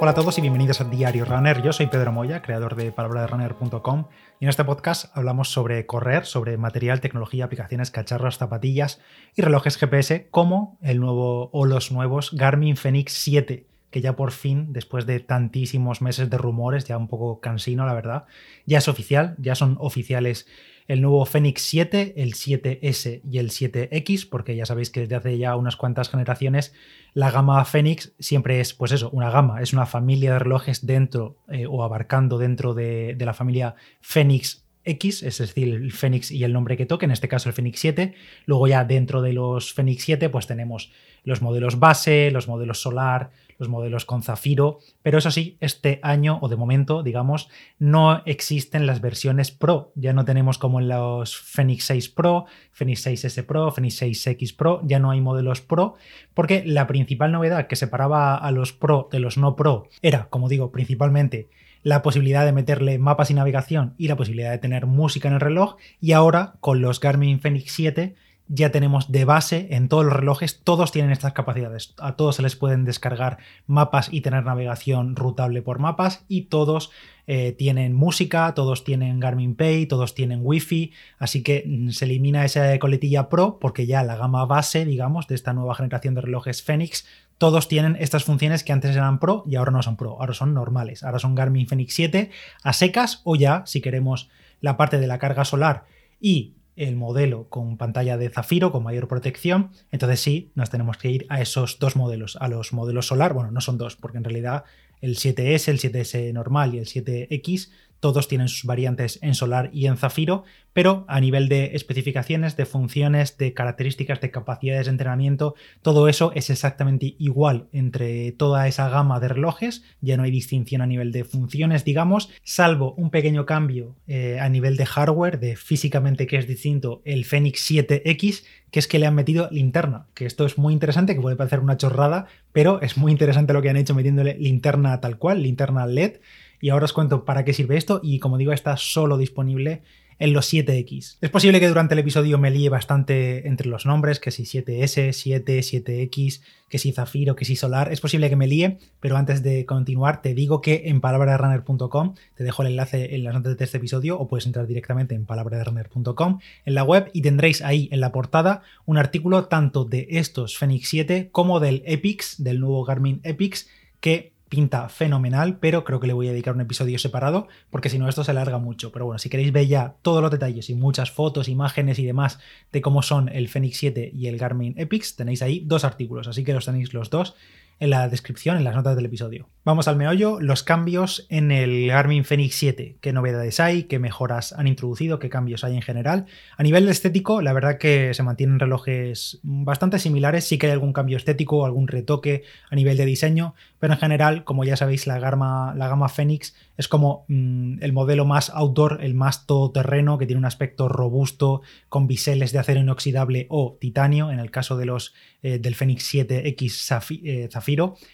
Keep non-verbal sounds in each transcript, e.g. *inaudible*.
Hola a todos y bienvenidos a Diario Runner. Yo soy Pedro Moya, creador de palabraderunner.com y en este podcast hablamos sobre correr, sobre material, tecnología, aplicaciones, cacharros, zapatillas y relojes GPS como el nuevo o los nuevos Garmin Fenix 7 que ya por fin, después de tantísimos meses de rumores, ya un poco cansino la verdad, ya es oficial, ya son oficiales el nuevo Fenix 7, el 7S y el 7X, porque ya sabéis que desde hace ya unas cuantas generaciones la gama Fenix siempre es, pues eso, una gama, es una familia de relojes dentro eh, o abarcando dentro de, la familia Fenix X, es decir, el Fenix y el nombre que toque, en este caso el Fenix 7. Luego ya dentro de los Fenix 7 pues tenemos los modelos base, los modelos solar, los modelos con zafiro, pero eso sí, este año o de momento, digamos, no existen las versiones Pro. Ya no tenemos como en los Fenix 6 Pro, Fenix 6S Pro, Fenix 6X Pro, ya no hay modelos Pro, porque la principal novedad que separaba a los Pro de los no Pro era, como digo, principalmente la posibilidad de meterle mapas y navegación y la posibilidad de tener música en el reloj y ahora con los Garmin Fenix 7 ya tenemos de base en todos los relojes, todos tienen estas capacidades. A todos se les pueden descargar mapas y tener navegación rutable por mapas y todos eh, tienen música, todos tienen Garmin Pay, todos tienen Wi-Fi, así que mm, se elimina esa coletilla Pro porque ya la gama base, digamos, de esta nueva generación de relojes Fenix, todos tienen estas funciones que antes eran Pro y ahora no son Pro, ahora son normales. Ahora son Garmin Fenix 7 a secas o ya, si queremos la parte de la carga solar y el modelo con pantalla de zafiro con mayor protección, entonces sí, nos tenemos que ir a esos dos modelos, a los modelos solar, bueno, no son dos, porque en realidad el 7S, el 7S normal y el 7X todos tienen sus variantes en solar y en zafiro, pero a nivel de especificaciones, de funciones, de características, de capacidades de entrenamiento, todo eso es exactamente igual entre toda esa gama de relojes, ya no hay distinción a nivel de funciones, digamos, salvo un pequeño cambio eh, a nivel de hardware, de físicamente que es distinto el Fenix 7X, que es que le han metido linterna, que esto es muy interesante, que puede parecer una chorrada, pero es muy interesante lo que han hecho metiéndole linterna tal cual, linterna LED y ahora os cuento para qué sirve esto y como digo está solo disponible en los 7X. Es posible que durante el episodio me líe bastante entre los nombres, que si 7S, 7, 7X, que si Zafiro, que si Solar, es posible que me líe, pero antes de continuar te digo que en palabraderunner.com te dejo el enlace en las notas de este episodio o puedes entrar directamente en palabraderunner.com en la web y tendréis ahí en la portada un artículo tanto de estos Fenix 7 como del Epix, del nuevo Garmin Epix, que pinta fenomenal, pero creo que le voy a dedicar un episodio separado porque si no esto se alarga mucho. Pero bueno, si queréis ver ya todos los detalles y muchas fotos, imágenes y demás de cómo son el Fenix 7 y el Garmin Epix, tenéis ahí dos artículos, así que los tenéis los dos en la descripción, en las notas del episodio. Vamos al meollo, los cambios en el Garmin Fenix 7. ¿Qué novedades hay? ¿Qué mejoras han introducido? ¿Qué cambios hay en general? A nivel estético, la verdad que se mantienen relojes bastante similares. Sí que hay algún cambio estético, algún retoque a nivel de diseño, pero en general, como ya sabéis, la gama, la gama Fenix es como mm, el modelo más outdoor, el más todoterreno, que tiene un aspecto robusto, con biseles de acero inoxidable o titanio, en el caso de los eh, del Fenix 7X eh,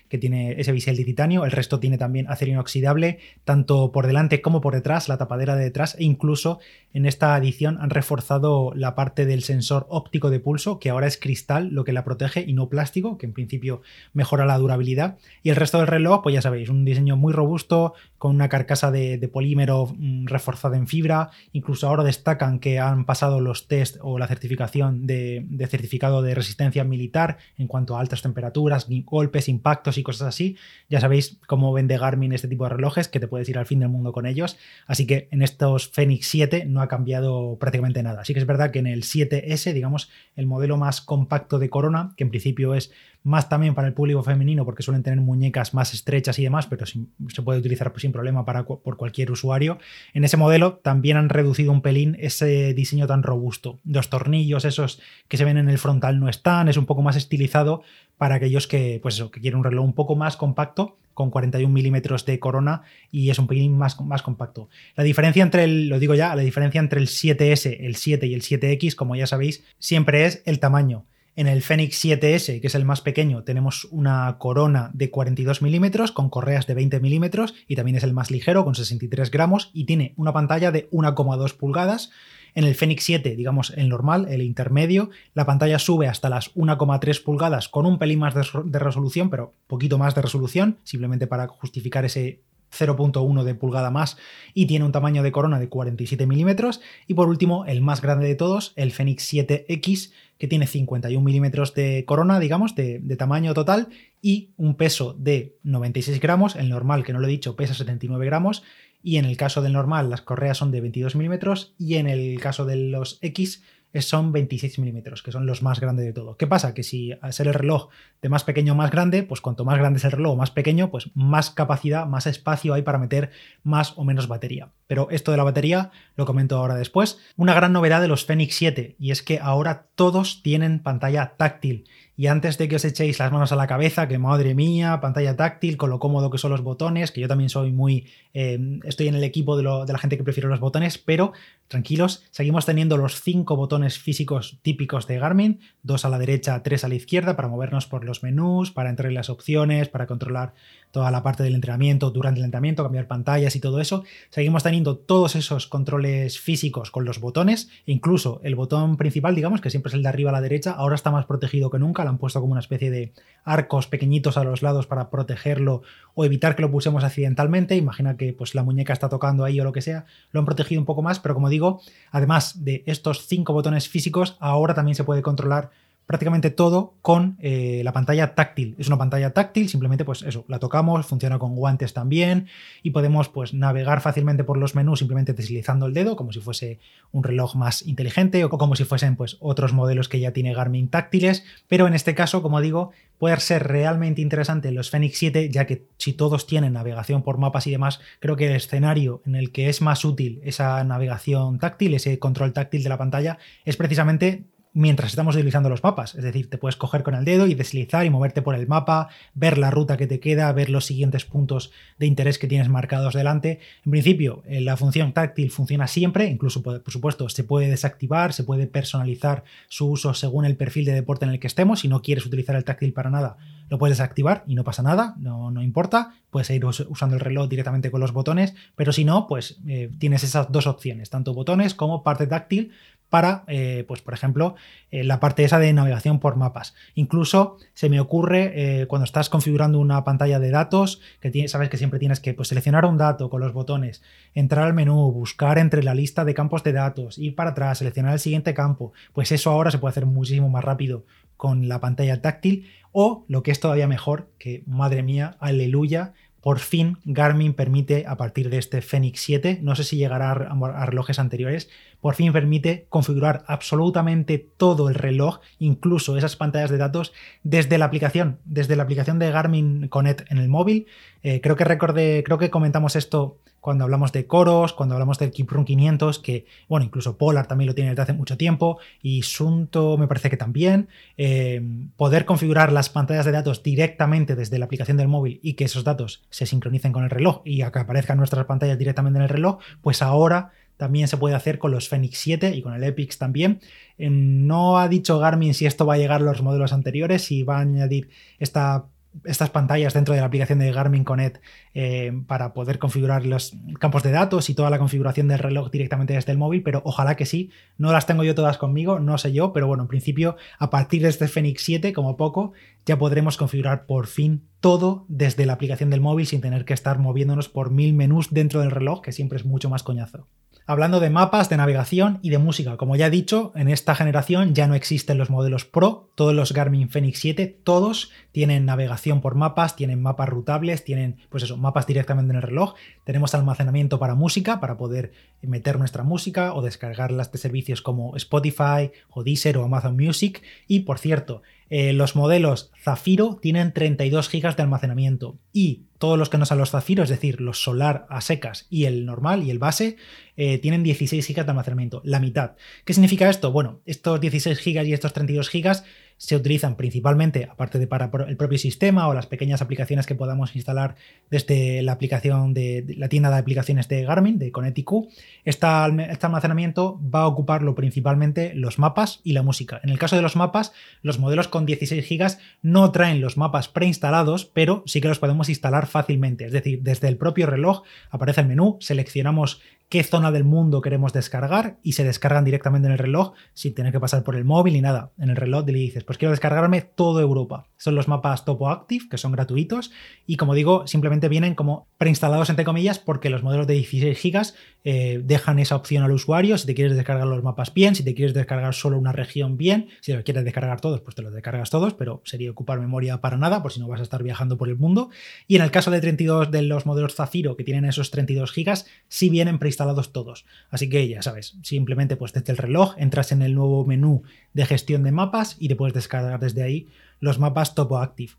Que tiene ese bisel de titanio, el resto tiene también acero inoxidable, tanto por delante como por detrás, la tapadera de detrás, e incluso en esta edición han reforzado la parte del sensor óptico de pulso, que ahora es cristal lo que la protege y no plástico, que en principio mejora la durabilidad. Y el resto del reloj, pues ya sabéis, un diseño muy robusto, con una carcasa de, polímero mm, reforzada en fibra. Incluso ahora destacan que han pasado los test o la certificación de, de certificado de resistencia militar en cuanto a altas temperaturas, golpes, impactos y cosas así. Ya sabéis cómo vende Garmin este tipo de relojes, que te puedes ir al fin del mundo con ellos. Así que en estos Fenix 7 no ha cambiado prácticamente nada. Así que es verdad que en el 7S, digamos, el modelo más compacto de Corona, que en principio es más también para el público femenino porque suelen tener muñecas más estrechas y demás, pero se puede utilizar sin problema para, por cualquier usuario. En ese modelo también han reducido un pelín ese diseño tan robusto. Los tornillos esos que se ven en el frontal no están, es un poco más estilizado para aquellos que, pues que quieren un reloj un poco más compacto con 41 milímetros de corona y es un pelín más, más compacto. La diferencia entre el, lo digo ya, la diferencia entre el 7S, el 7 y el 7X, como ya sabéis, siempre es el tamaño. En el Fenix 7S, que es el más pequeño, tenemos una corona de 42 milímetros con correas de 20 milímetros y también es el más ligero con 63 gramos y tiene una pantalla de 1,2 pulgadas. En el Fenix 7, digamos el normal, el intermedio, la pantalla sube hasta las 1,3 pulgadas con un pelín más de resolución, pero poquito más de resolución, simplemente para justificar ese 0.1 de pulgada más y tiene un tamaño de corona de 47 milímetros. Y por último, el más grande de todos, el Fenix 7X, que tiene 51 milímetros de corona, digamos, de, tamaño total y un peso de 96 gramos. El normal, que no lo he dicho, pesa 79 gramos. Y en el caso del normal, las correas son de 22 milímetros. Y en el caso de los X, son 26 milímetros, que son los más grandes de todo. ¿Qué pasa? Que si al ser el reloj de más pequeño a más grande, pues cuanto más grande es el reloj más pequeño, pues más capacidad, más espacio hay para meter más o menos batería. Pero esto de la batería lo comento ahora después. Una gran novedad de los Fenix 7 y es que ahora todos tienen pantalla táctil y antes de que os echéis las manos a la cabeza, que madre mía, pantalla táctil, con lo cómodo que son los botones, que yo también soy muy... Eh, estoy en el equipo de, de, la gente que prefiere los botones, pero tranquilos, seguimos teniendo los cinco botones físicos típicos de Garmin, dos a la derecha, tres a la izquierda, para movernos por los menús, para entrar en las opciones, para controlar toda la parte del entrenamiento, durante el entrenamiento, cambiar pantallas y todo eso. Seguimos teniendo todos esos controles físicos con los botones, incluso el botón principal, digamos, que siempre es el de arriba a la derecha, ahora está más protegido que nunca, han puesto como una especie de arcos pequeñitos a los lados para protegerlo o evitar que lo pusemos accidentalmente. Imagina que pues la muñeca está tocando ahí o lo que sea, lo han protegido un poco más, pero como digo, además de estos cinco botones físicos, ahora también se puede controlar prácticamente todo con eh, la pantalla táctil. Es una pantalla táctil, simplemente pues eso, la tocamos, funciona con guantes también y podemos pues navegar fácilmente por los menús simplemente deslizando el dedo como si fuese un reloj más inteligente o como si fuesen pues otros modelos que ya tiene Garmin táctiles, pero en este caso, como digo, puede ser realmente interesante los Fenix 7 ya que si todos tienen navegación por mapas y demás, creo que el escenario en el que es más útil esa navegación táctil, ese control táctil de la pantalla es precisamente mientras estamos deslizando los mapas. Es decir, te puedes coger con el dedo y deslizar y moverte por el mapa, ver la ruta que te queda, ver los siguientes puntos de interés que tienes marcados delante. En principio, eh, la función táctil funciona siempre, incluso, por supuesto, se puede desactivar, se puede personalizar su uso según el perfil de deporte en el que estemos. Si no quieres utilizar el táctil para nada, lo puedes desactivar y no pasa nada, no, no importa. Puedes ir usando el reloj directamente con los botones, pero si no, pues eh, tienes esas dos opciones, tanto botones como parte táctil para, eh, pues por ejemplo, eh, la parte esa de navegación por mapas. Incluso se me ocurre eh, cuando estás configurando una pantalla de datos, que sabes que siempre tienes que pues, seleccionar un dato con los botones, entrar al menú, buscar entre la lista de campos de datos, ir para atrás, seleccionar el siguiente campo, pues eso ahora se puede hacer muchísimo más rápido con la pantalla táctil o lo que es todavía mejor, que madre mía, aleluya, por fin Garmin permite a partir de este Fenix 7, no sé si llegará a relojes anteriores, por fin permite configurar absolutamente todo el reloj, incluso esas pantallas de datos, desde la aplicación, desde la aplicación de Garmin Connect en el móvil. Eh, creo que recordé, creo que comentamos esto cuando hablamos de Coros, cuando hablamos del Kiprun 500, que, bueno, incluso Polar también lo tiene desde hace mucho tiempo, y Sunto me parece que también, eh, poder configurar las pantallas de datos directamente desde la aplicación del móvil y que esos datos se sincronicen con el reloj y que aparezcan nuestras pantallas directamente en el reloj, pues ahora también se puede hacer con los Fenix 7 y con el Epix también. Eh, no ha dicho Garmin si esto va a llegar a los modelos anteriores, si va a añadir esta estas pantallas dentro de la aplicación de Garmin Connect eh, para poder configurar los campos de datos y toda la configuración del reloj directamente desde el móvil, pero ojalá que sí. No las tengo yo todas conmigo, no sé yo, pero bueno, en principio a partir de este Fenix 7, como poco, ya podremos configurar por fin todo desde la aplicación del móvil sin tener que estar moviéndonos por mil menús dentro del reloj, que siempre es mucho más coñazo. Hablando de mapas, de navegación y de música, como ya he dicho, en esta generación ya no existen los modelos Pro, todos los Garmin Fenix 7, todos tienen navegación por mapas, tienen mapas rutables, tienen pues eso, mapas directamente en el reloj, tenemos almacenamiento para música, para poder meter nuestra música o descargarlas de servicios como Spotify o Deezer o Amazon Music. Y por cierto, eh, los modelos Zafiro tienen 32 GB de almacenamiento y todos los que no son los Zafiro, es decir, los Solar a secas y el normal y el base, eh, tienen 16 GB de almacenamiento, la mitad. ¿Qué significa esto? Bueno, estos 16 GB y estos 32 GB se utilizan principalmente, aparte de para el propio sistema o las pequeñas aplicaciones que podamos instalar desde la aplicación de, la tienda de aplicaciones de Garmin, de ConnectIQ, este almacenamiento va a ocuparlo principalmente los mapas y la música. En el caso de los mapas, los modelos con 16 GB no traen los mapas preinstalados, pero sí que los podemos instalar fácilmente. Es decir, desde el propio reloj aparece el menú, seleccionamos qué zona del mundo queremos descargar y se descargan directamente en el reloj sin tener que pasar por el móvil ni nada. En el reloj le dices, pues quiero descargarme toda Europa. Son los mapas Topo Active, que son gratuitos y como digo, simplemente vienen como preinstalados entre comillas porque los modelos de 16 GB eh, dejan esa opción al usuario si te quieres descargar los mapas bien, si te quieres descargar solo una región bien, si lo quieres descargar todos, pues te los descargas todos, pero sería ocupar memoria para nada por si no vas a estar viajando por el mundo. Y en el caso de 32 de los modelos Zafiro que tienen esos 32 GB, sí vienen preinstalados instalados todos. Así que ya sabes, simplemente pues desde el reloj entras en el nuevo menú de gestión de mapas y te puedes descargar desde ahí los mapas Topo Active.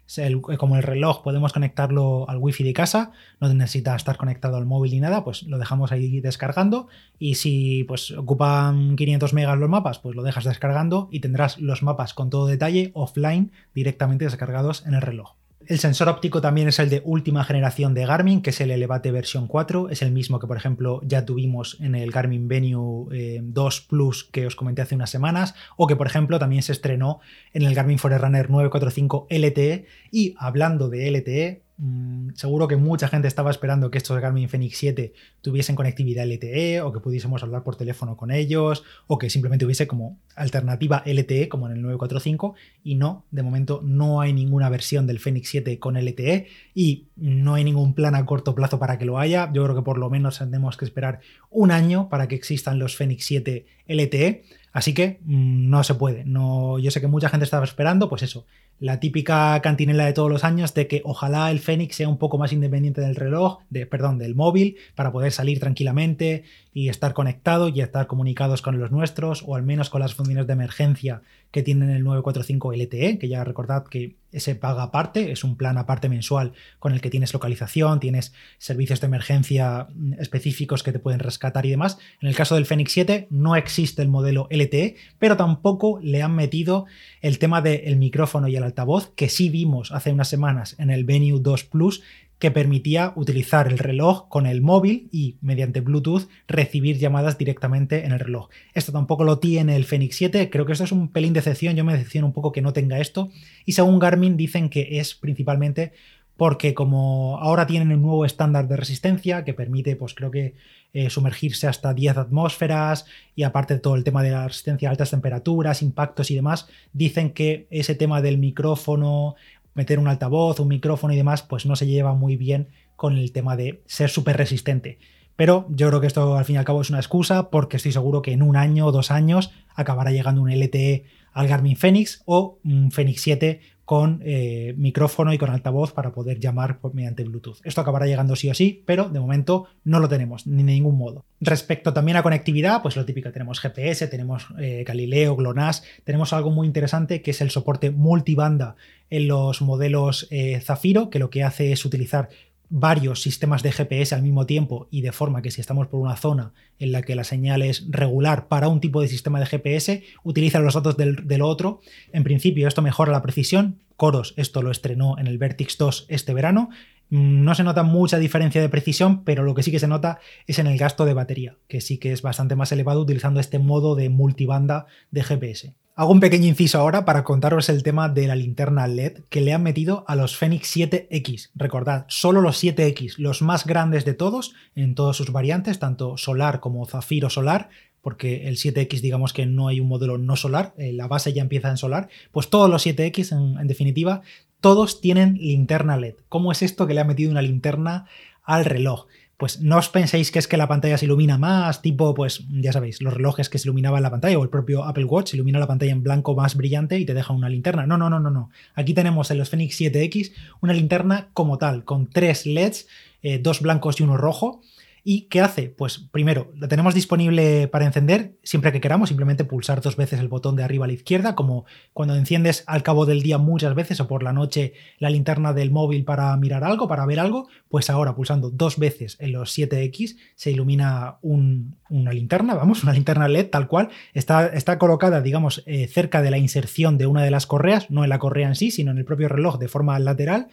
como el reloj podemos conectarlo al wifi de casa, no necesita estar conectado al móvil ni nada, pues lo dejamos ahí descargando y si pues ocupan 500 megas los mapas, pues lo dejas descargando y tendrás los mapas con todo detalle offline directamente descargados en el reloj. El sensor óptico también es el de última generación de Garmin, que es el Elevate versión 4. Es el mismo que, por ejemplo, ya tuvimos en el Garmin Venue 2 eh, Plus que os comenté hace unas semanas, o que, por ejemplo, también se estrenó en el Garmin Forerunner 945 LTE. Y hablando de LTE, Mm, seguro que mucha gente estaba esperando que estos Garmin Fenix 7 tuviesen conectividad LTE o que pudiésemos hablar por teléfono con ellos o que simplemente hubiese como alternativa LTE como en el 945 y no, de momento no hay ninguna versión del Fenix 7 con LTE y no hay ningún plan a corto plazo para que lo haya. Yo creo que por lo menos tenemos que esperar un año para que existan los Fenix 7 LTE. Así que mm, no se puede. No, yo sé que mucha gente estaba esperando, pues eso, la típica cantinela de todos los años de que ojalá el Fénix sea un poco más independiente del reloj, de, perdón, del móvil, para poder salir tranquilamente y estar conectado y estar comunicados con los nuestros, o al menos con las funciones de emergencia que tienen el 945 LTE, que ya recordad que ese paga aparte, es un plan aparte mensual con el que tienes localización, tienes servicios de emergencia específicos que te pueden rescatar y demás. En el caso del Fenix 7 no existe el modelo LTE, pero tampoco le han metido el tema del micrófono y el altavoz, que sí vimos hace unas semanas en el Venue 2 Plus, que permitía utilizar el reloj con el móvil y mediante Bluetooth recibir llamadas directamente en el reloj. Esto tampoco lo tiene el Fenix 7, creo que esto es un pelín de excepción, yo me decepciono un poco que no tenga esto. Y según Garmin dicen que es principalmente porque como ahora tienen un nuevo estándar de resistencia que permite pues creo que eh, sumergirse hasta 10 atmósferas y aparte todo el tema de la resistencia a altas temperaturas, impactos y demás, dicen que ese tema del micrófono, meter un altavoz, un micrófono y demás, pues no se lleva muy bien con el tema de ser súper resistente. Pero yo creo que esto al fin y al cabo es una excusa porque estoy seguro que en un año o dos años acabará llegando un LTE al Garmin Fenix o un Fenix 7 con eh, micrófono y con altavoz para poder llamar mediante Bluetooth. Esto acabará llegando sí o sí, pero de momento no lo tenemos ni de ningún modo. Respecto también a conectividad, pues lo típico, tenemos GPS, tenemos eh, Galileo, GLONASS, tenemos algo muy interesante que es el soporte multibanda en los modelos eh, Zafiro, que lo que hace es utilizar varios sistemas de GPS al mismo tiempo y de forma que si estamos por una zona en la que la señal es regular para un tipo de sistema de GPS, utiliza los datos del, otro. En principio esto mejora la precisión. Coros esto lo estrenó en el Vertix 2 este verano. No se nota mucha diferencia de precisión, pero lo que sí que se nota es en el gasto de batería, que sí que es bastante más elevado utilizando este modo de multibanda de GPS. Hago un pequeño inciso ahora para contaros el tema de la linterna LED que le han metido a los Fenix 7X. Recordad, solo los 7X, los más grandes de todos, en todas sus variantes, tanto solar como zafiro solar, porque el 7X digamos que no hay un modelo no solar, eh, la base ya empieza en solar, pues todos los 7X en, en definitiva, todos tienen linterna LED. ¿Cómo es esto que le ha metido una linterna al reloj? Pues no os penséis que es que la pantalla se ilumina más, tipo, pues ya sabéis, los relojes que se iluminaban la pantalla o el propio Apple Watch ilumina la pantalla en blanco más brillante y te deja una linterna. No, no, no, no, no. Aquí tenemos en los Fenix 7X una linterna como tal, con tres LEDs, eh, dos blancos y uno rojo ¿Y qué hace? Pues primero, lo tenemos disponible para encender siempre que queramos, simplemente pulsar dos veces el botón de arriba a la izquierda, como cuando enciendes al cabo del día muchas veces o por la noche la linterna del móvil para mirar algo, para ver algo, pues ahora pulsando dos veces en los 7X se ilumina un, una linterna, vamos, una linterna LED tal cual, está, está colocada, digamos, eh, cerca de la inserción de una de las correas, no en la correa en sí, sino en el propio reloj de forma lateral.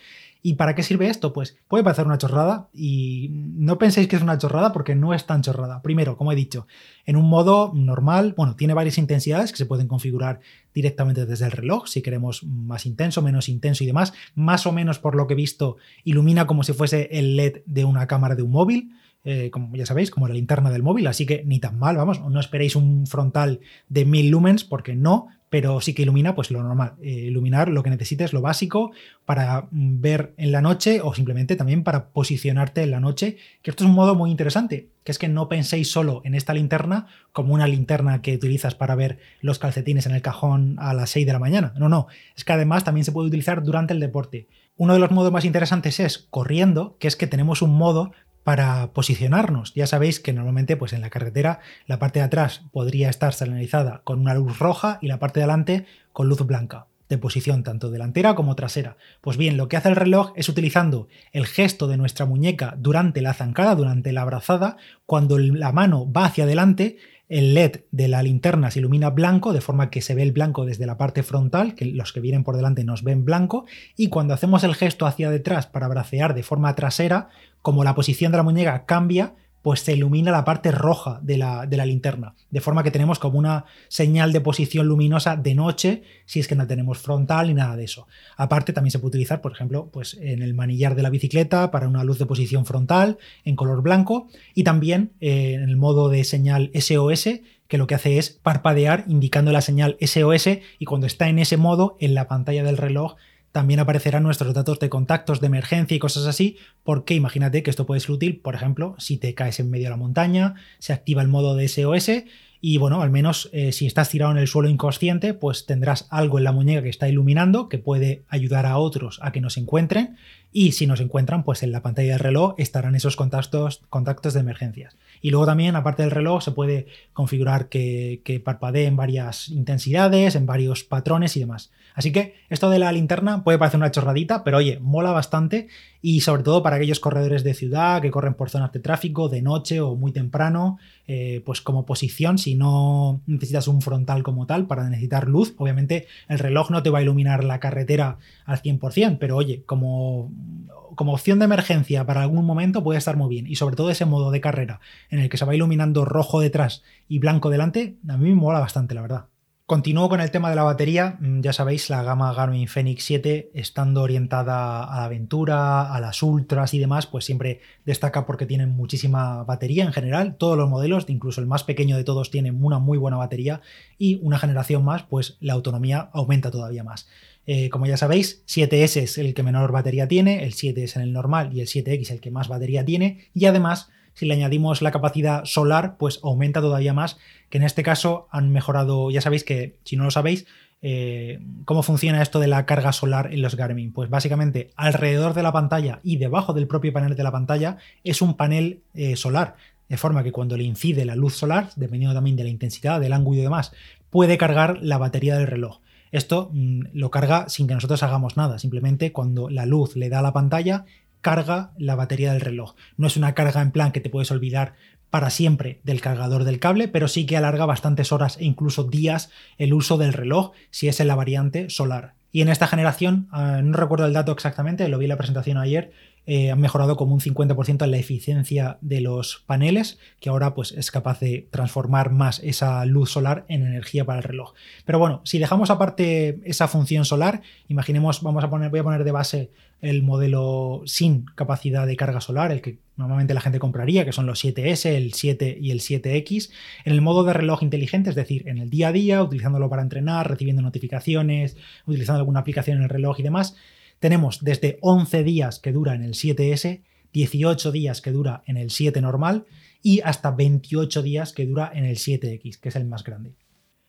¿Y para qué sirve esto? Pues puede parecer una chorrada y no penséis que es una chorrada porque no es tan chorrada. Primero, como he dicho, en un modo normal, bueno, tiene varias intensidades que se pueden configurar directamente desde el reloj, si queremos más intenso, menos intenso y demás. Más o menos, por lo que he visto, ilumina como si fuese el LED de una cámara de un móvil. Eh, como ya sabéis, como la linterna del móvil, así que ni tan mal, vamos, no esperéis un frontal de 1000 lumens porque no, pero sí que ilumina pues lo normal, eh, iluminar lo que necesites, lo básico para mm, ver en la noche o simplemente también para posicionarte en la noche, que esto es un modo muy interesante, que es que no penséis solo en esta linterna como una linterna que utilizas para ver los calcetines en el cajón a las 6 de la mañana, no, no, es que además también se puede utilizar durante el deporte. Uno de los modos más interesantes es corriendo, que es que tenemos un modo para posicionarnos. Ya sabéis que normalmente pues en la carretera la parte de atrás podría estar señalizada con una luz roja y la parte de adelante con luz blanca de posición tanto delantera como trasera. Pues bien, lo que hace el reloj es utilizando el gesto de nuestra muñeca durante la zancada, durante la abrazada, cuando la mano va hacia adelante, el LED de la linterna se ilumina blanco, de forma que se ve el blanco desde la parte frontal, que los que vienen por delante nos ven blanco, y cuando hacemos el gesto hacia detrás para bracear de forma trasera, como la posición de la muñeca cambia, pues se ilumina la parte roja de la, de la, linterna. De forma que tenemos como una señal de posición luminosa de noche, si es que no tenemos frontal ni nada de eso. Aparte, también se puede utilizar, por ejemplo, pues en el manillar de la bicicleta para una luz de posición frontal en color blanco y también eh, en el modo de señal SOS que lo que hace es parpadear indicando la señal SOS y cuando está en ese modo en la pantalla del reloj también aparecerán nuestros datos de contactos de emergencia y cosas así, porque imagínate que esto puede ser útil, por ejemplo, si te caes en medio de la montaña, se activa el modo de SOS y bueno, al menos eh, si estás tirado en el suelo inconsciente, pues tendrás algo en la muñeca que está iluminando, que puede ayudar a otros a que nos encuentren y si nos encuentran, pues en la pantalla del reloj estarán esos contactos, contactos de emergencias. Y luego también, aparte del reloj, se puede configurar que, que parpadee en varias intensidades, en varios patrones y demás. Así que esto de la linterna puede parecer una chorradita, pero oye, mola bastante y sobre todo para aquellos corredores de ciudad que corren por zonas de tráfico de noche o muy temprano, eh, pues como posición, si no necesitas un frontal como tal para necesitar luz, obviamente el reloj no te va a iluminar la carretera al 100%, pero oye, como, como opción de emergencia para algún momento puede estar muy bien y sobre todo ese modo de carrera en el que se va iluminando rojo detrás y blanco delante, a mí me mola bastante, la verdad. Continúo con el tema de la batería. Mm, ya sabéis, la gama Garmin Fenix 7, estando orientada a la aventura, a las ultras y demás, pues siempre destaca porque tienen muchísima batería en general. Todos los modelos, incluso el más pequeño de todos, tienen una muy buena batería y una generación más, pues la autonomía aumenta todavía más. Eh, como ya sabéis, 7S es el que menor batería tiene, el 7 es en el normal y el 7X el que más batería tiene y además si le añadimos la capacidad solar, pues aumenta todavía más, que en este caso han mejorado, ya sabéis que si no lo sabéis, eh, ¿cómo funciona esto de la carga solar en los Garmin? Pues básicamente alrededor de la pantalla y debajo del propio panel de la pantalla es un panel eh, solar, de forma que cuando le incide la luz solar, dependiendo también de la intensidad, del ángulo y demás, puede cargar la batería del reloj. Esto mm, lo carga sin que nosotros hagamos nada, simplemente cuando la luz le da a la pantalla carga la batería del reloj. No es una carga en plan que te puedes olvidar para siempre del cargador del cable, pero sí que alarga bastantes horas e incluso días el uso del reloj si es en la variante solar. Y en esta generación, ah, no recuerdo el dato exactamente, lo vi en la presentación ayer, eh, han mejorado como un 50% en la eficiencia de los paneles, que ahora pues es capaz de transformar más esa luz solar en energía para el reloj. Pero bueno, si dejamos aparte esa función solar, imaginemos, vamos a poner, voy a poner de base el modelo sin capacidad de carga solar, el que normalmente la gente compraría, que son los 7S, el 7 y el 7X, en el modo de reloj inteligente, es decir, en el día a día, utilizándolo para entrenar, recibiendo notificaciones, utilizando alguna aplicación en el reloj y demás, tenemos desde 11 días que dura en el 7S, 18 días que dura en el 7 normal y hasta 28 días que dura en el 7X, que es el más grande.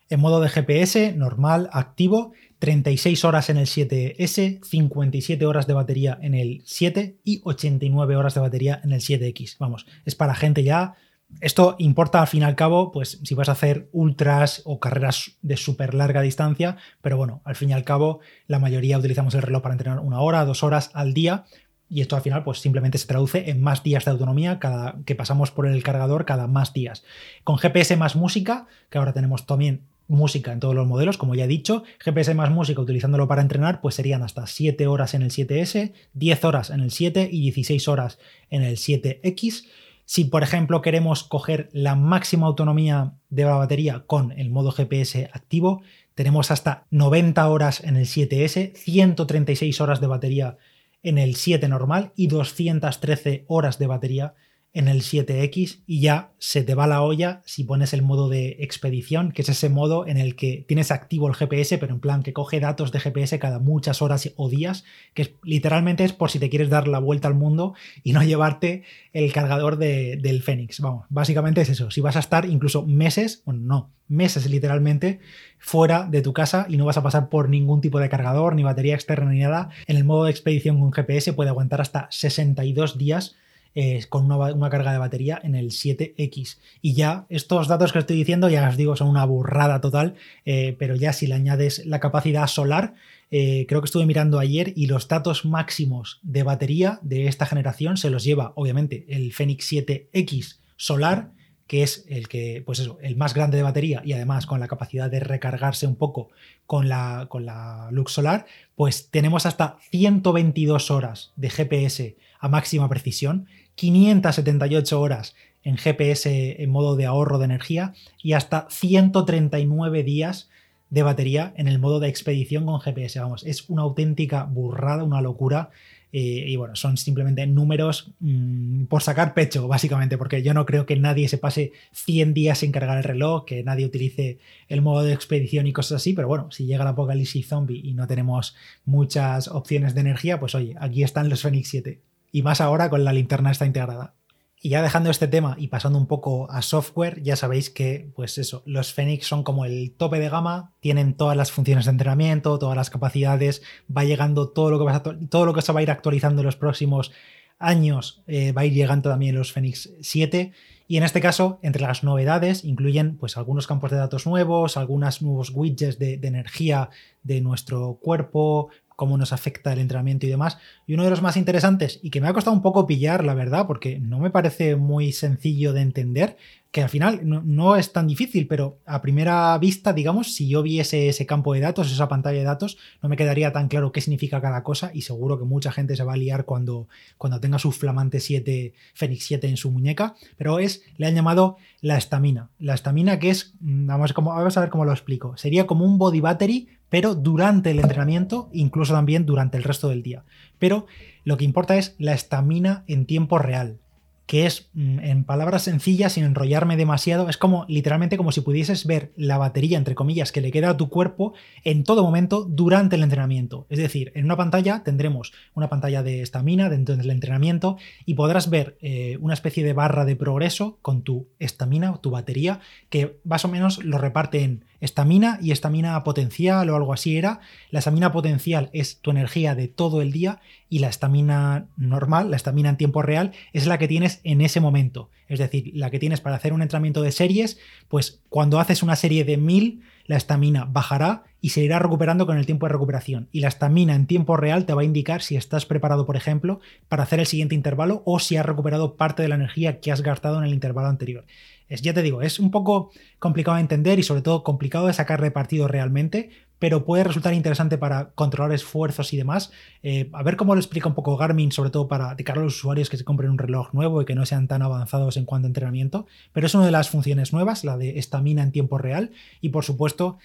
En modo de GPS, normal, activo, 36 horas en el 7S, 57 horas de batería en el 7 y 89 horas de batería en el 7X. Vamos, es para gente ya. Esto importa al fin y al cabo, pues si vas a hacer ultras o carreras de súper larga distancia, pero bueno, al fin y al cabo la mayoría utilizamos el reloj para entrenar una hora, dos horas al día, Y esto al final pues simplemente se traduce en más días de autonomía cada, que pasamos por el cargador cada más días. Con GPS más música, que ahora tenemos también música en todos los modelos, como ya he dicho, GPS más música utilizándolo para entrenar, pues serían hasta 7 horas en el 7S, 10 horas en el 7 y 16 horas en el 7X. Si, por ejemplo, queremos coger la máxima autonomía de la batería con el modo GPS activo, tenemos hasta 90 horas en el 7S, 136 horas de batería en el 7 normal y 213 horas de batería en el 7X y ya se te va la olla si pones el modo de expedición, que es ese modo en el que tienes activo el GPS, pero en plan que coge datos de GPS cada muchas horas o días, que literalmente es por si te quieres dar la vuelta al mundo y no *laughs* llevarte el cargador del Fénix. Vamos, básicamente es eso. Si vas a estar incluso meses, bueno, no, meses literalmente fuera de tu casa y no vas a pasar por ningún tipo de cargador, ni batería externa, ni nada, en el modo de expedición con GPS puede aguantar hasta 62 días eh, con una, carga de batería en el 7X. Y ya estos datos que estoy diciendo, ya os digo, son una burrada total, eh, pero ya si le añades la capacidad solar, eh, creo que estuve mirando ayer y los datos máximos de batería de esta generación se los lleva, obviamente, el Fenix 7X solar que es el que, pues eso, el más grande de batería y además con la capacidad de recargarse un poco con la, con la Lux Solar, pues tenemos hasta 122 horas de GPS a máxima precisión 578 horas en GPS en modo de ahorro de energía y hasta 139 días de batería en el modo de expedición con GPS. Vamos, es una auténtica burrada, una locura. Eh, y bueno, son simplemente números mm, por sacar pecho, básicamente, porque yo no creo que nadie se pase 100 días sin cargar el reloj, que nadie utilice el modo de expedición y cosas así, pero bueno, si llega el apocalipsis zombie y no tenemos muchas opciones de energía, pues oye, aquí están los Fenix 7 y más ahora con la linterna está integrada. Y ya dejando este tema y pasando un poco a software, ya sabéis que, pues eso, los Fenix son como el tope de gama, tienen todas las funciones de entrenamiento, todas las capacidades, va llegando todo lo que, va a, todo lo que se va a ir actualizando en los próximos años, eh, va a ir llegando también los Fenix 7. Y en este caso, entre las novedades, incluyen pues algunos campos de datos nuevos, algunos nuevos widgets de, de energía de nuestro cuerpo, cómo nos afecta el entrenamiento y demás. Y uno de los más interesantes, y que me ha costado un poco pillar, la verdad, porque no me parece muy sencillo de entender, que al final no, es tan difícil, pero a primera vista, digamos, si yo viese ese campo de datos, esa pantalla de datos, no me quedaría tan claro qué significa cada cosa y seguro que mucha gente se va a liar cuando, cuando tenga su flamante 7, Fenix 7 en su muñeca, pero es, le han llamado la estamina. La estamina que es, mm, vamos, vamos a ver cómo lo explico, sería como un body battery, pero durante el entrenamiento, incluso también durante el resto del día. Pero lo que importa es la estamina en tiempo real que es, mm, en palabras sencillas, sin enrollarme demasiado, es como literalmente como si pudieses ver la batería, entre comillas, que le queda a tu cuerpo en todo momento durante el entrenamiento. Es decir, en una pantalla tendremos una pantalla de estamina dentro del entrenamiento y podrás ver eh, una especie de barra de progreso con tu estamina o tu batería, que más o menos lo reparte en estamina y estamina potencial o algo así era. La estamina potencial es tu energía de todo el día y la estamina normal, la estamina en tiempo real, es la que tienes en ese momento. Es decir, la que tienes para hacer un entrenamiento de series, pues cuando haces una serie de 1000, la estamina bajará y se irá recuperando con el tiempo de recuperación. Y la estamina en tiempo real te va a indicar si estás preparado, por ejemplo, para hacer el siguiente intervalo o si has recuperado parte de la energía que has gastado en el intervalo anterior. Es, ya te digo, es un poco complicado de entender y sobre todo complicado de sacar de partido realmente, pero puede resultar interesante para controlar esfuerzos y demás. Eh, a ver cómo lo explica un poco Garmin, sobre todo para de cara a los usuarios que se compren un reloj nuevo y que no sean tan avanzados en cuanto a entrenamiento. Pero es una de las funciones nuevas, la de estamina en tiempo real. Y por supuesto,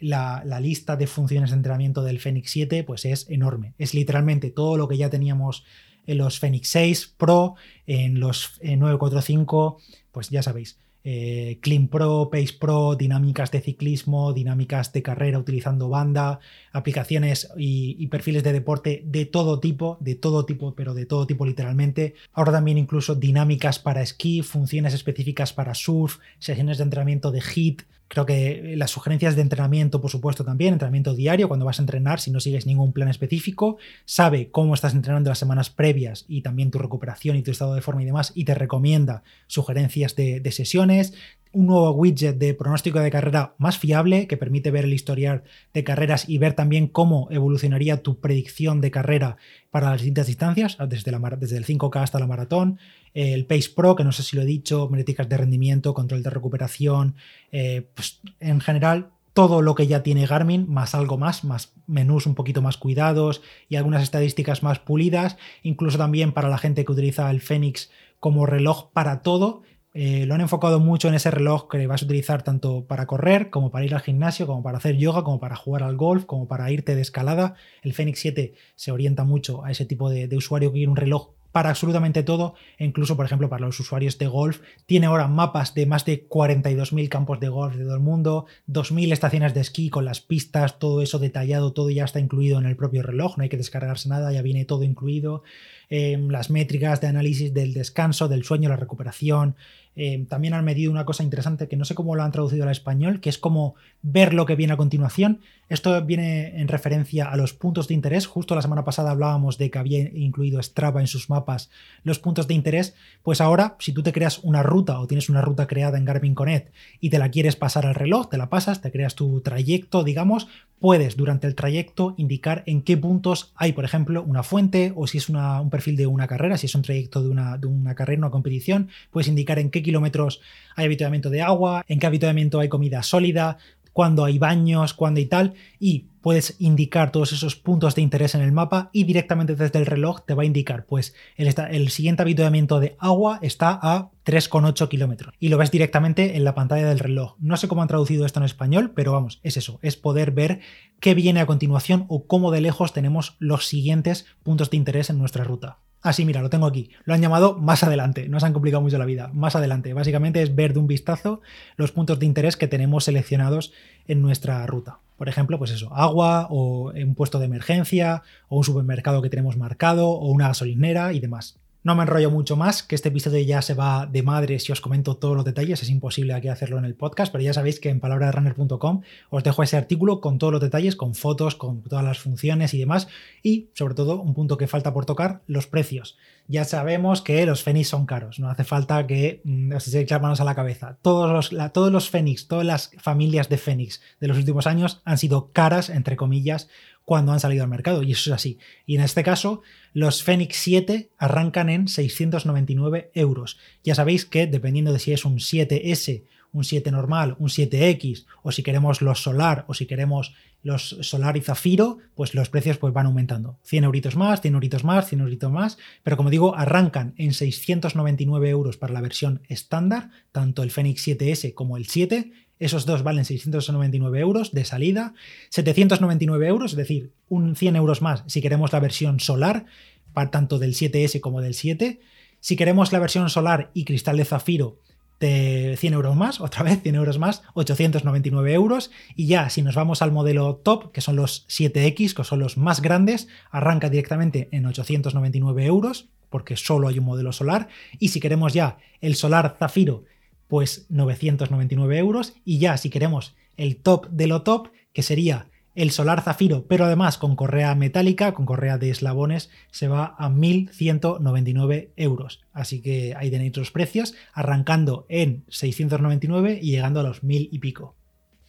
la, lista de funciones de entrenamiento del Fenix 7 pues es enorme. Es literalmente todo lo que ya teníamos en los Fenix 6 Pro, en los 945, pues ya sabéis. Eh, Clean Pro, Pace Pro, dinámicas de ciclismo, dinámicas de carrera utilizando banda, aplicaciones y, perfiles de deporte de todo tipo, de todo tipo, pero de todo tipo literalmente. Ahora también incluso dinámicas para esquí, funciones específicas para surf, sesiones de entrenamiento de HIT, Creo que las sugerencias de entrenamiento, por supuesto, también, entrenamiento diario, cuando vas a entrenar, si no sigues ningún plan específico, sabe cómo estás entrenando las semanas previas y también tu recuperación y tu estado de forma y demás, y te recomienda sugerencias de, de sesiones, un nuevo widget de pronóstico de carrera más fiable que permite ver el historial de carreras y ver también cómo evolucionaría tu predicción de carrera para las distintas distancias, desde, la, desde el 5K hasta la maratón, el Pace Pro, que no sé si lo he dicho, métricas de rendimiento, control de recuperación, eh, pues en general todo lo que ya tiene Garmin, más algo más, más menús un poquito más cuidados y algunas estadísticas más pulidas, incluso también para la gente que utiliza el Fenix como reloj para todo. Eh, lo han enfocado mucho en ese reloj que vas a utilizar tanto para correr, como para ir al gimnasio, como para hacer yoga, como para jugar al golf, como para irte de escalada. El Fenix 7 se orienta mucho a ese tipo de, usuario que quiere un reloj para absolutamente todo, e incluso, por ejemplo, para los usuarios de golf. Tiene ahora mapas de más de 42.000 campos de golf de todo el mundo, 2.000 estaciones de esquí con las pistas, todo eso detallado, todo ya está incluido en el propio reloj, no hay que descargarse nada, ya viene todo incluido. Em, las métricas de análisis del descanso, del sueño, la recuperación. Em, también han medido una cosa interesante que no sé cómo lo han traducido al español, que es como ver lo que viene a continuación. Esto viene en referencia a los puntos de interés. Justo la semana pasada hablábamos de que había incluido Strava en sus mapas los puntos de interés. Pues ahora, si tú te creas una ruta o tienes una ruta creada en Garmin Connect y te la quieres pasar al reloj, te la pasas, te creas tu trayecto, digamos, puedes durante el trayecto indicar en qué puntos hay, por ejemplo, una fuente o si es un perfil de una carrera, si es un trayecto de una, de una carrera, una competición, puedes indicar en qué kilómetros hay habituamiento de agua, en qué habituamiento hay comida sólida, cuándo hay baños, cuándo y tal, y puedes indicar todos esos puntos de interés en el mapa y directamente desde el reloj te va a indicar, pues el, siguiente habituamiento de agua está a 3,8 kilómetros y lo ves directamente en la pantalla del reloj. No sé cómo han traducido esto en español, pero vamos, es eso, es poder ver qué viene a continuación o cómo de lejos tenemos los siguientes puntos de interés en nuestra ruta. Así, mira, lo tengo aquí. Lo han llamado más adelante. No se han complicado mucho la vida. Más adelante. Básicamente es ver de un vistazo los puntos de interés que tenemos seleccionados en nuestra ruta. Por ejemplo, pues eso, agua o un puesto de emergencia o un supermercado que tenemos marcado o una gasolinera y demás. No me enrollo mucho más, que este episodio ya se va de madre si os comento todos los detalles, es imposible aquí hacerlo en el podcast, pero ya sabéis que en palabraderunner.com os dejo ese artículo con todos los detalles, con fotos, con todas las funciones y demás, y sobre todo un punto que falta por tocar, los precios. Ya sabemos que los Fenix son caros, no hace falta que mm, os manos a la cabeza. Todos los, todos los Fenix, todas las familias de Fenix de los últimos años han sido caras, entre comillas, cuando han salido al mercado, y eso es así. Y en este caso, los Fenix 7 arrancan en 699 euros. Ya sabéis que dependiendo de si es un 7S, un 7 normal, un 7X, o si queremos los Solar, o si queremos los Solar y Zafiro, pues los precios pues van aumentando. 100 euritos más, 100 euritos más, 100 euritos más, pero como digo, arrancan en 699 euros para la versión estándar, tanto el Fenix 7S como el 7, esos dos valen 699 euros de salida, 799 euros, es decir, un 100 euros más si queremos la versión solar, para tanto del 7S como del 7. Si queremos la versión solar y cristal de zafiro, de 100 euros más, otra vez 100 euros más, 899 euros. Y ya, si nos vamos al modelo top, que son los 7X, que son los más grandes, arranca directamente en 899 euros, porque solo hay un modelo solar. Y si queremos ya el solar zafiro pues 999 euros. Y ya si queremos el top de lo top, que sería el solar zafiro, pero además con correa metálica, con correa de eslabones, se va a 1.199 euros. Así que ahí tenéis los precios, arrancando en 699 y llegando a los 1.000 y pico.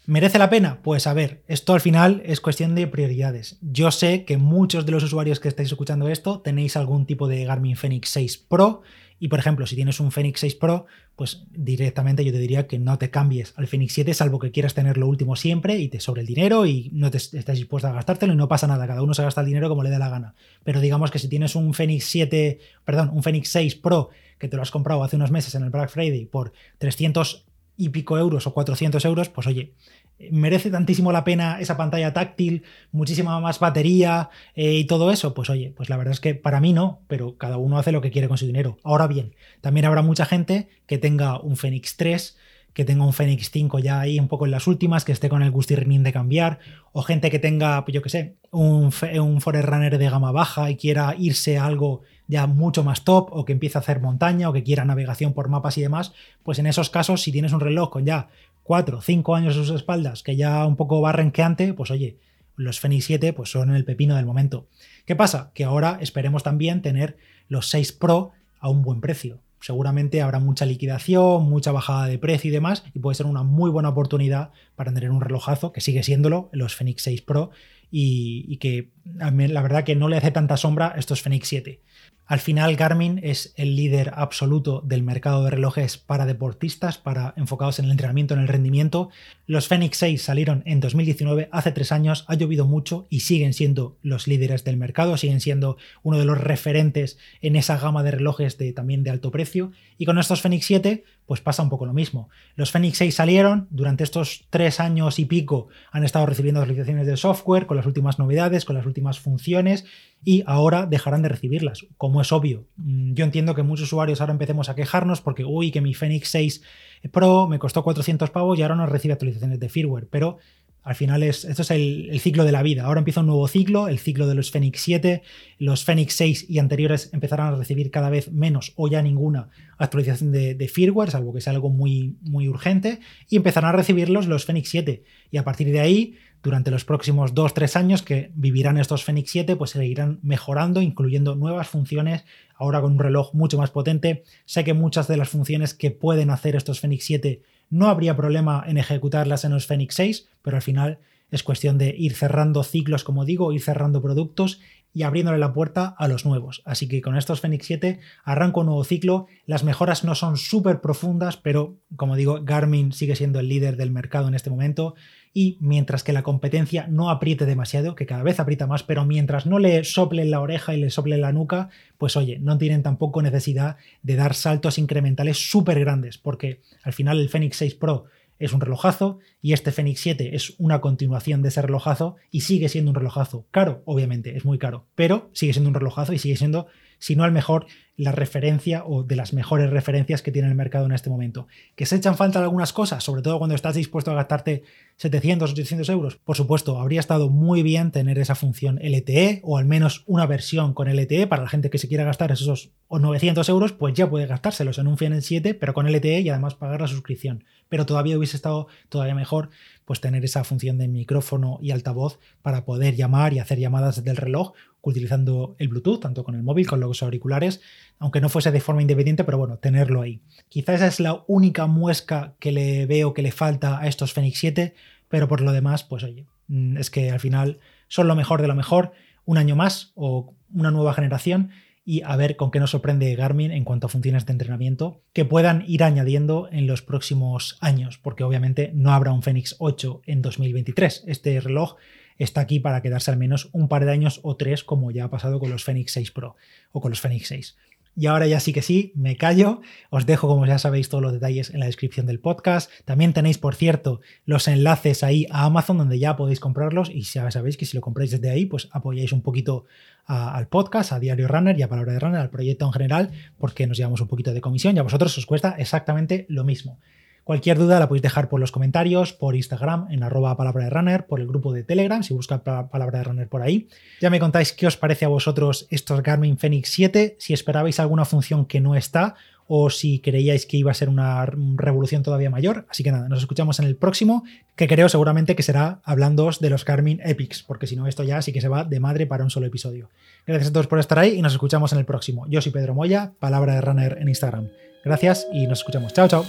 ¿Merece la pena? Pues a ver, esto al final es cuestión de prioridades. Yo sé que muchos de los usuarios que estáis escuchando esto tenéis algún tipo de Garmin Fenix 6 Pro y por ejemplo, si tienes un Fenix 6 Pro, pues directamente yo te diría que no te cambies al Fenix 7, salvo que quieras tener lo último siempre y te sobre el dinero y no te estás dispuesto a gastártelo y no pasa nada, cada uno se gasta el dinero como le dé la gana. Pero digamos que si tienes un Fenix 7, perdón, un Fenix 6 Pro que te lo has comprado hace unos meses en el Black Friday por 300 y pico euros o 400 euros, pues oye, merece tantísimo la pena esa pantalla táctil, muchísima más batería eh, y todo eso, pues oye, pues la verdad es que para mí no, pero cada uno hace lo que quiere con su dinero. Ahora bien, también habrá mucha gente que tenga un Fenix 3, que tenga un Fenix 5 ya ahí un poco en las últimas, que esté con el gustirrinín de cambiar, o gente que tenga, pues yo qué sé, un, un Forerunner de gama baja y quiera irse a algo ya mucho más top, o que empiece a hacer montaña, o que quiera navegación por mapas y demás, pues en esos casos, si tienes un reloj con ya 4, 5 años a sus espaldas, que ya un poco va renqueante, pues oye, los Fenix 7 pues son el pepino del momento. ¿Qué pasa? Que ahora esperemos también tener los 6 Pro a un buen precio. Seguramente habrá mucha liquidación, mucha bajada de precio y demás, y puede ser una muy buena oportunidad para tener un relojazo, que sigue siéndolo, los Fenix 6 Pro, y, que la verdad que no le hace tanta sombra estos Fenix 7. Al final, Garmin es el líder absoluto del mercado de relojes para deportistas, para enfocados en el entrenamiento, en el rendimiento. Los Fenix 6 salieron en 2019, hace tres años, ha llovido mucho y siguen siendo los líderes del mercado, siguen siendo uno de los referentes en esa gama de relojes de, también de alto precio. Y con estos Fenix 7, pues pasa un poco lo mismo. Los Fenix 6 salieron, durante estos tres años y pico han estado recibiendo actualizaciones de software con las últimas novedades, con las últimas funciones y ahora dejarán de recibirlas, como es obvio. Mm, yo entiendo que muchos usuarios ahora empecemos a quejarnos porque, uy, que mi Fenix 6 Pro me costó 400 pavos y ahora no recibe actualizaciones de firmware, pero al final es, esto es el, ciclo de la vida. Ahora empieza un nuevo ciclo, el ciclo de los Fenix 7. Los Fenix 6 y anteriores empezarán a recibir cada vez menos o ya ninguna actualización de, de, firmware, salvo que sea algo muy, muy urgente, y empezarán a recibirlos los Fenix 7. Y a partir de ahí, durante los próximos 2-3 años que vivirán estos Fenix 7, pues seguirán mejorando, incluyendo nuevas funciones, ahora con un reloj mucho más potente. Sé que muchas de las funciones que pueden hacer estos Fenix 7 no habría problema en ejecutarlas en los Fenix 6, pero al final es cuestión de ir cerrando ciclos, como digo, ir cerrando productos y abriéndole la puerta a los nuevos. Así que con estos Fenix 7 arranco un nuevo ciclo. Las mejoras no son súper profundas, pero como digo, Garmin sigue siendo el líder del mercado en este momento y mientras que la competencia no apriete demasiado, que cada vez aprieta más, pero mientras no le sople la oreja y le sople la nuca, pues oye, no tienen tampoco necesidad de dar saltos incrementales súper grandes, porque al final el Fenix 6 Pro es un relojazo y este Fenix 7 es una continuación de ese relojazo y sigue siendo un relojazo. Caro, obviamente, es muy caro, pero sigue siendo un relojazo y sigue siendo, si no el mejor, la referencia o de las mejores referencias que tiene el mercado en este momento. ¿Que se echan falta algunas cosas? Sobre todo cuando estás dispuesto a gastarte 700, 800 euros. Por supuesto, habría estado muy bien tener esa función LTE o al menos una versión con LTE para la gente que se quiera gastar esos 900 euros, pues ya puede gastárselos en un Fenix 7, pero con LTE y además pagar la suscripción. Pero todavía hubiese estado todavía mejor pues tener esa función de micrófono y altavoz para poder llamar y hacer llamadas del reloj utilizando el Bluetooth, tanto con el móvil, con los auriculares, aunque no fuese de forma independiente, pero bueno, tenerlo ahí. Quizás esa es la única muesca que le veo que le falta a estos Fenix 7, pero por lo demás, pues oye, mm, es que al final son lo mejor de lo mejor, un año más o una nueva generación y a ver con qué nos sorprende Garmin en cuanto a funciones de entrenamiento que puedan ir añadiendo en los próximos años, porque obviamente no habrá un Fenix 8 en 2023. Este reloj está aquí para quedarse al menos un par de años o tres, como ya ha pasado con los Fenix 6 Pro o con los Fenix 6. Y ahora ya sí que sí, me callo. Os dejo, como ya sabéis, todos los detalles en la descripción del podcast. También tenéis, por cierto, los enlaces ahí a Amazon donde ya podéis comprarlos. Y ya sabéis que si lo compráis desde ahí, pues apoyáis un poquito al podcast, a Diario Runner y a Palabra de Runner, al proyecto en general, porque nos llevamos un poquito de comisión y a vosotros os cuesta exactamente lo mismo. Cualquier duda la podéis dejar por los comentarios, por Instagram, en arroba palabra de runner, por el grupo de Telegram, si busca palabra de runner por ahí. Ya me contáis qué os parece a vosotros estos Garmin Fenix 7, si esperabais alguna función que no está o si creíais que iba a ser una revolución todavía mayor. Así que nada, nos escuchamos en el próximo, que creo seguramente que será hablando de los Garmin Epics, porque si no esto ya sí que se va de madre para un solo episodio. Gracias a todos por estar ahí y nos escuchamos en el próximo. Yo soy Pedro Moya, palabra de runner en Instagram. Gracias y nos escuchamos. Chao, chao.